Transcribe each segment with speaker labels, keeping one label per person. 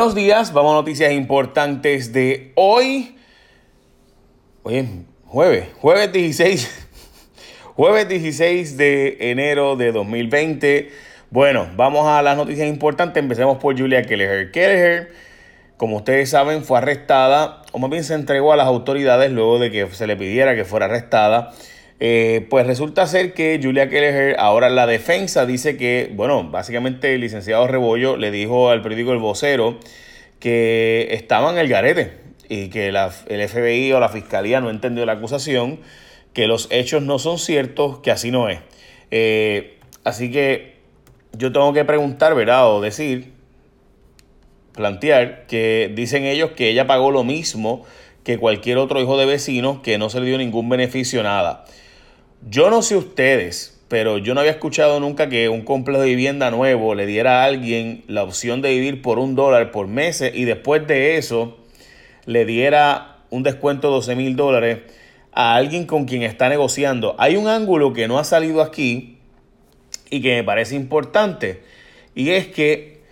Speaker 1: Buenos días, vamos a noticias importantes de hoy. Hoy jueves, jueves 16, jueves 16 de enero de 2020. Bueno, vamos a las noticias importantes. Empecemos por Julia Kelleher. Kelleher, como ustedes saben, fue arrestada, o más bien se entregó a las autoridades luego de que se le pidiera que fuera arrestada. Eh, pues resulta ser que Julia Kelleher, ahora la defensa, dice que, bueno, básicamente el licenciado Rebollo le dijo al periódico El Vocero que estaba en el garete y que el FBI o la fiscalía no entendió la acusación, que los hechos no son ciertos, que así no es. Eh, así que yo tengo que preguntar, ¿verdad? O decir, plantear que dicen ellos que ella pagó lo mismo que cualquier otro hijo de vecino, que no se le dio ningún beneficio, nada. Yo no sé ustedes, pero yo no había escuchado nunca que un complejo de vivienda nuevo le diera a alguien la opción de vivir por un dólar por mes y después de eso le diera un descuento de 12 mil dólares a alguien con quien está negociando. Hay un ángulo que no ha salido aquí y que me parece importante y es que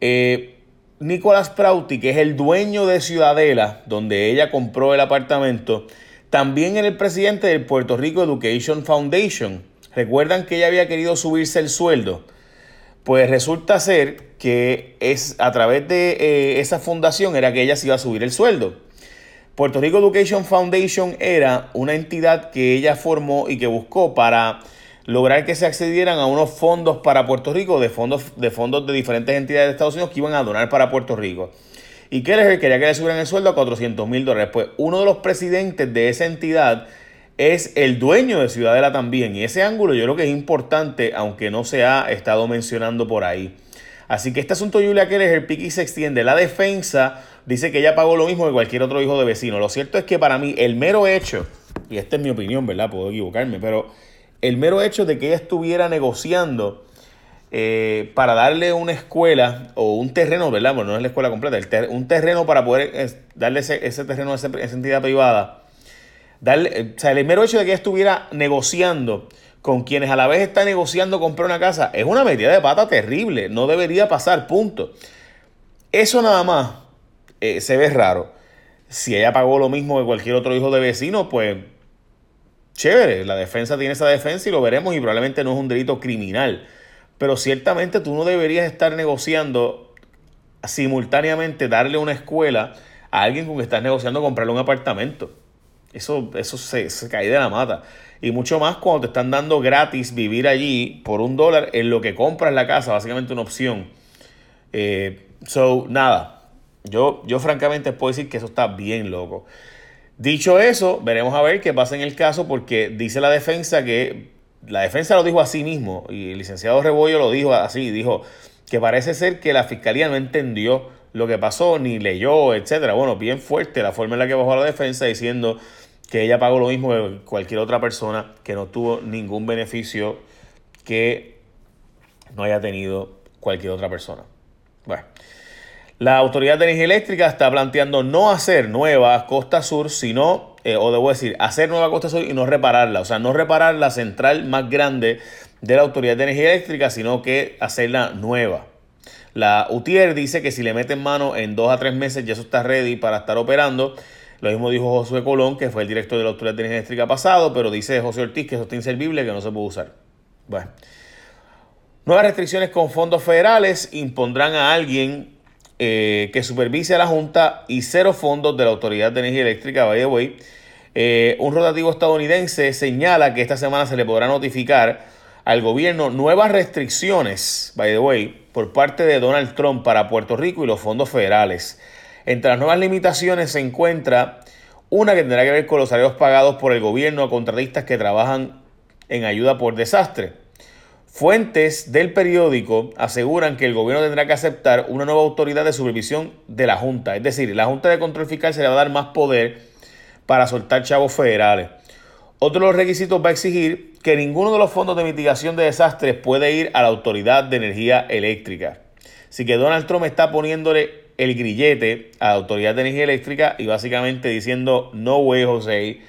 Speaker 1: eh, Nicolás Prauti, que es el dueño de Ciudadela, donde ella compró el apartamento, también era el presidente del Puerto Rico Education Foundation. ¿Recuerdan que ella había querido subirse el sueldo? Pues resulta ser que es a través de eh, esa fundación era que ella se iba a subir el sueldo. Puerto Rico Education Foundation era una entidad que ella formó y que buscó para lograr que se accedieran a unos fondos para Puerto Rico, de fondos de, fondos de diferentes entidades de Estados Unidos que iban a donar para Puerto Rico. Y Kelleher quería que le subieran el sueldo a 400 mil dólares. Pues uno de los presidentes de esa entidad es el dueño de Ciudadela también. Y ese ángulo yo creo que es importante, aunque no se ha estado mencionando por ahí. Así que este asunto de Julia Keller, el se extiende. La defensa dice que ella pagó lo mismo que cualquier otro hijo de vecino. Lo cierto es que para mí el mero hecho, y esta es mi opinión, ¿verdad? Puedo equivocarme, pero el mero hecho de que ella estuviera negociando eh, para darle una escuela o un terreno, ¿verdad? Bueno, no es la escuela completa, un terreno para poder darle ese, terreno a esa, entidad privada. Darle, eh, o sea, el mero hecho de que estuviera negociando con quienes a la vez está negociando comprar una casa es una medida de pata terrible. No debería pasar, punto. Eso nada más eh, se ve raro. Si ella pagó lo mismo que cualquier otro hijo de vecino, pues chévere. La defensa tiene esa defensa y lo veremos y probablemente no es un delito criminal pero ciertamente tú no deberías estar negociando simultáneamente darle una escuela a alguien con que estás negociando comprarle un apartamento. Eso, eso se, cae de la mata. Y mucho más cuando te están dando gratis vivir allí por un dólar en lo que compras la casa, básicamente una opción. Eh, so, nada. Yo, yo francamente puedo decir que eso está bien loco. Dicho eso, veremos a ver qué pasa en el caso porque dice la defensa que la defensa lo dijo así mismo y el licenciado Rebollo lo dijo así, dijo que parece ser que la fiscalía no entendió lo que pasó, ni leyó, etcétera. Bueno, bien fuerte la forma en la que bajó la defensa diciendo que ella pagó lo mismo que cualquier otra persona que no tuvo ningún beneficio que no haya tenido cualquier otra persona. Bueno, la Autoridad de Energía Eléctrica está planteando no hacer nueva Costa Sur, sino eh, o debo decir, hacer Nueva Costa Sur y no repararla. O sea, no reparar la central más grande de la Autoridad de Energía Eléctrica, sino que hacerla nueva. La UTIER dice que si le meten mano en dos a tres meses ya eso está ready para estar operando. Lo mismo dijo Josué Colón, que fue el director de la Autoridad de Energía Eléctrica pasado, pero dice José Ortiz que eso está inservible, que no se puede usar. Bueno. Nuevas restricciones con fondos federales impondrán a alguien eh, que supervise a la Junta y cero fondos de la Autoridad de Energía Eléctrica, by the way. Eh, un rotativo estadounidense señala que esta semana se le podrá notificar al gobierno nuevas restricciones, by the way, por parte de Donald Trump para Puerto Rico y los fondos federales. Entre las nuevas limitaciones se encuentra una que tendrá que ver con los salarios pagados por el gobierno a contratistas que trabajan en ayuda por desastre. Fuentes del periódico aseguran que el gobierno tendrá que aceptar una nueva autoridad de supervisión de la Junta. Es decir, la Junta de Control Fiscal se le va a dar más poder para soltar chavos federales. Otro de los requisitos va a exigir que ninguno de los fondos de mitigación de desastres puede ir a la Autoridad de Energía Eléctrica. Así que Donald Trump está poniéndole el grillete a la Autoridad de Energía Eléctrica y básicamente diciendo, no way, José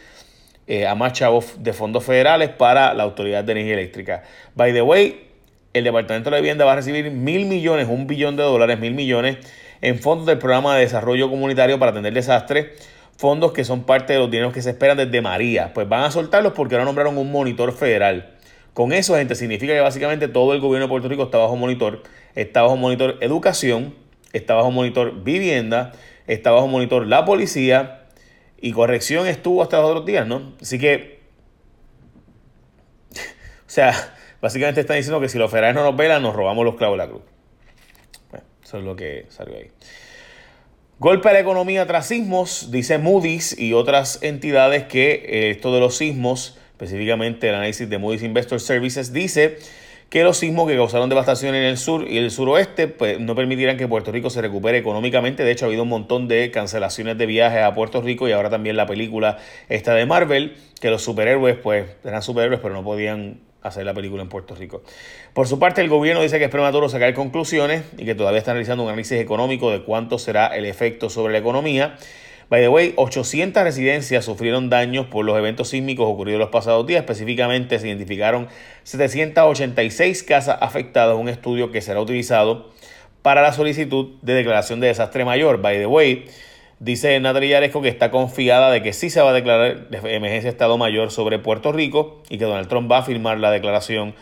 Speaker 1: eh, a más chavos de fondos federales para la Autoridad de Energía Eléctrica. By the way, el Departamento de la Vivienda va a recibir mil millones, un billón de dólares, mil millones en fondos del programa de desarrollo comunitario para atender desastres, fondos que son parte de los dineros que se esperan desde María. Pues van a soltarlos porque ahora nombraron un monitor federal. Con eso, gente, significa que básicamente todo el gobierno de Puerto Rico está bajo monitor. Está bajo monitor educación, está bajo monitor vivienda, está bajo monitor la policía y corrección estuvo hasta los otros días, ¿no? Así que, o sea, básicamente están diciendo que si los federales no nos velan, nos robamos los clavos de la cruz. Bueno, eso es lo que salió ahí. Golpe a la economía tras sismos, dice Moody's y otras entidades que eh, esto de los sismos específicamente el análisis de Moody's Investor Services, dice que los sismos que causaron devastación en el sur y el suroeste pues, no permitirán que Puerto Rico se recupere económicamente. De hecho, ha habido un montón de cancelaciones de viajes a Puerto Rico y ahora también la película esta de Marvel, que los superhéroes, pues eran superhéroes, pero no podían hacer la película en Puerto Rico. Por su parte, el gobierno dice que es prematuro sacar conclusiones y que todavía están realizando un análisis económico de cuánto será el efecto sobre la economía. By the way, 800 residencias sufrieron daños por los eventos sísmicos ocurridos los pasados días. Específicamente se identificaron 786 casas afectadas, un estudio que será utilizado para la solicitud de declaración de desastre mayor. By the way, dice Natalia Yaresco que está confiada de que sí se va a declarar de emergencia de Estado Mayor sobre Puerto Rico y que Donald Trump va a firmar la declaración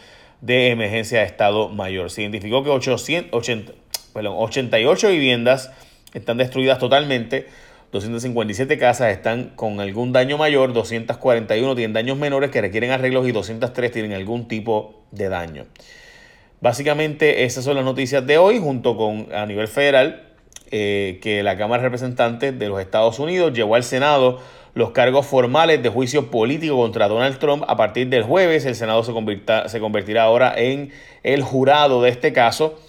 Speaker 1: de emergencia de Estado Mayor. Se identificó que 880, perdón, 88 viviendas están destruidas totalmente 257 casas están con algún daño mayor, 241 tienen daños menores que requieren arreglos y 203 tienen algún tipo de daño. Básicamente esas son las noticias de hoy, junto con a nivel federal, eh, que la Cámara de Representantes de los Estados Unidos llevó al Senado los cargos formales de juicio político contra Donald Trump. A partir del jueves, el Senado se, se convertirá ahora en el jurado de este caso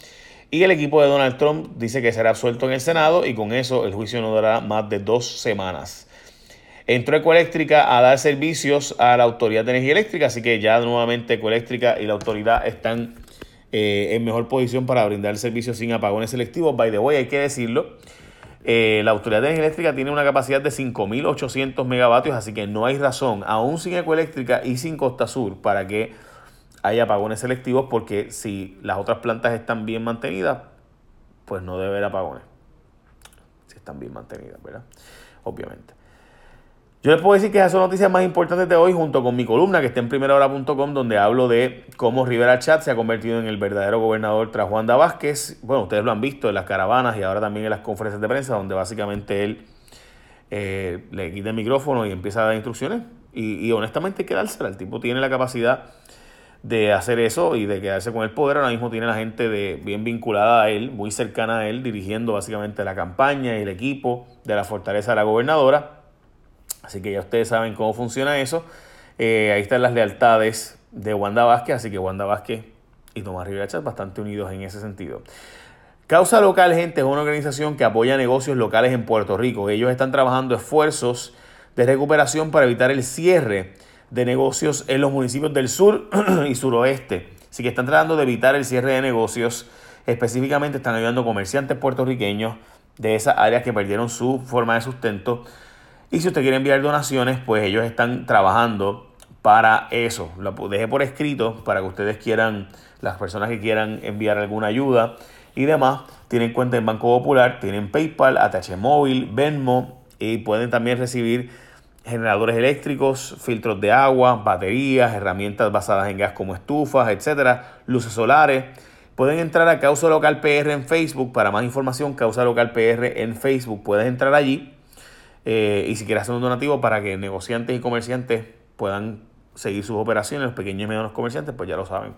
Speaker 1: y el equipo de Donald Trump dice que será absuelto en el Senado y con eso el juicio no durará más de dos semanas. Entró Ecoeléctrica a dar servicios a la Autoridad de Energía Eléctrica, así que ya nuevamente Ecoeléctrica y la autoridad están eh, en mejor posición para brindar servicios sin apagones selectivos. By the way, hay que decirlo. Eh, la Autoridad de Energía Eléctrica tiene una capacidad de 5.800 megavatios, así que no hay razón, aún sin Ecoeléctrica y sin Costa Sur, para que hay apagones selectivos porque si las otras plantas están bien mantenidas, pues no debe haber apagones. Si están bien mantenidas, ¿verdad? Obviamente. Yo les puedo decir que esas son noticias más importantes de hoy junto con mi columna que está en primerahora.com donde hablo de cómo Rivera Chat se ha convertido en el verdadero gobernador tras Juan Vázquez. Bueno, ustedes lo han visto en las caravanas y ahora también en las conferencias de prensa donde básicamente él eh, le quita el micrófono y empieza a dar instrucciones. Y, y honestamente hay que dársela. El tipo tiene la capacidad de hacer eso y de quedarse con el poder. Ahora mismo tiene la gente de, bien vinculada a él, muy cercana a él, dirigiendo básicamente la campaña y el equipo de la fortaleza de la gobernadora. Así que ya ustedes saben cómo funciona eso. Eh, ahí están las lealtades de Wanda Vázquez, así que Wanda Vázquez y Tomás Rivera bastante unidos en ese sentido. Causa Local, gente, es una organización que apoya negocios locales en Puerto Rico. Ellos están trabajando esfuerzos de recuperación para evitar el cierre de negocios en los municipios del sur y suroeste. Así que están tratando de evitar el cierre de negocios. Específicamente están ayudando comerciantes puertorriqueños de esas áreas que perdieron su forma de sustento. Y si usted quiere enviar donaciones, pues ellos están trabajando para eso. Lo dejé por escrito para que ustedes quieran, las personas que quieran enviar alguna ayuda y demás, tienen cuenta en Banco Popular, tienen PayPal, ATH Móvil, Venmo y pueden también recibir generadores eléctricos, filtros de agua, baterías, herramientas basadas en gas como estufas, etcétera, luces solares. Pueden entrar a Causa Local PR en Facebook. Para más información, Causa Local PR en Facebook. Puedes entrar allí. Eh, y si quieres hacer un donativo para que negociantes y comerciantes puedan seguir sus operaciones, los pequeños y medianos comerciantes, pues ya lo saben.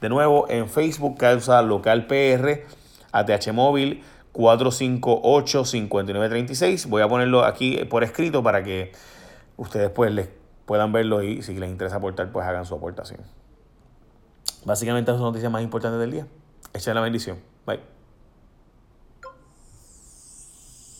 Speaker 1: De nuevo, en Facebook, Causa Local PR, ATH Móvil 458-5936. Voy a ponerlo aquí por escrito para que ustedes pues les puedan verlo y si les interesa aportar, pues hagan su aportación. Básicamente, son las noticias más importantes del día. Echen la bendición. Bye.